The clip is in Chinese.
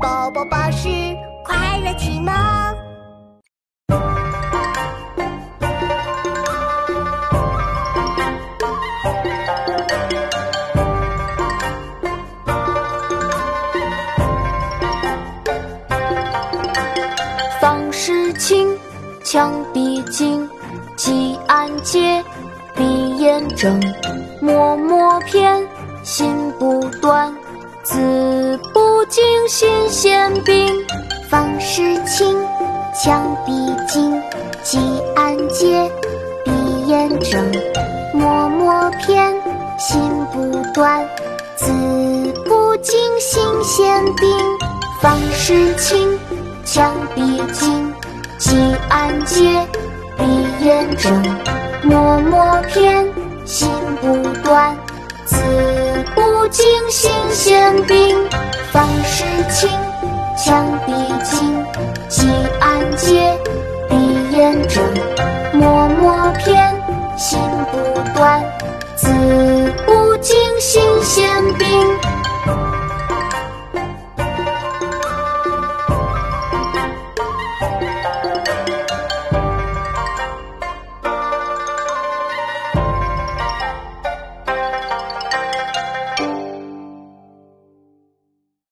宝宝巴士快乐启蒙。房事清，墙壁净，几案洁，鼻烟正，默默偏，心不断，字不惊心先病。房事清，墙壁净，几案洁，鼻烟正，默默偏，心不断，字不惊心先病。房事清。墙壁净，几案洁，鼻烟正，默默偏，心不断，字不惊心先病。清，墙壁净，几案洁，鼻烟正，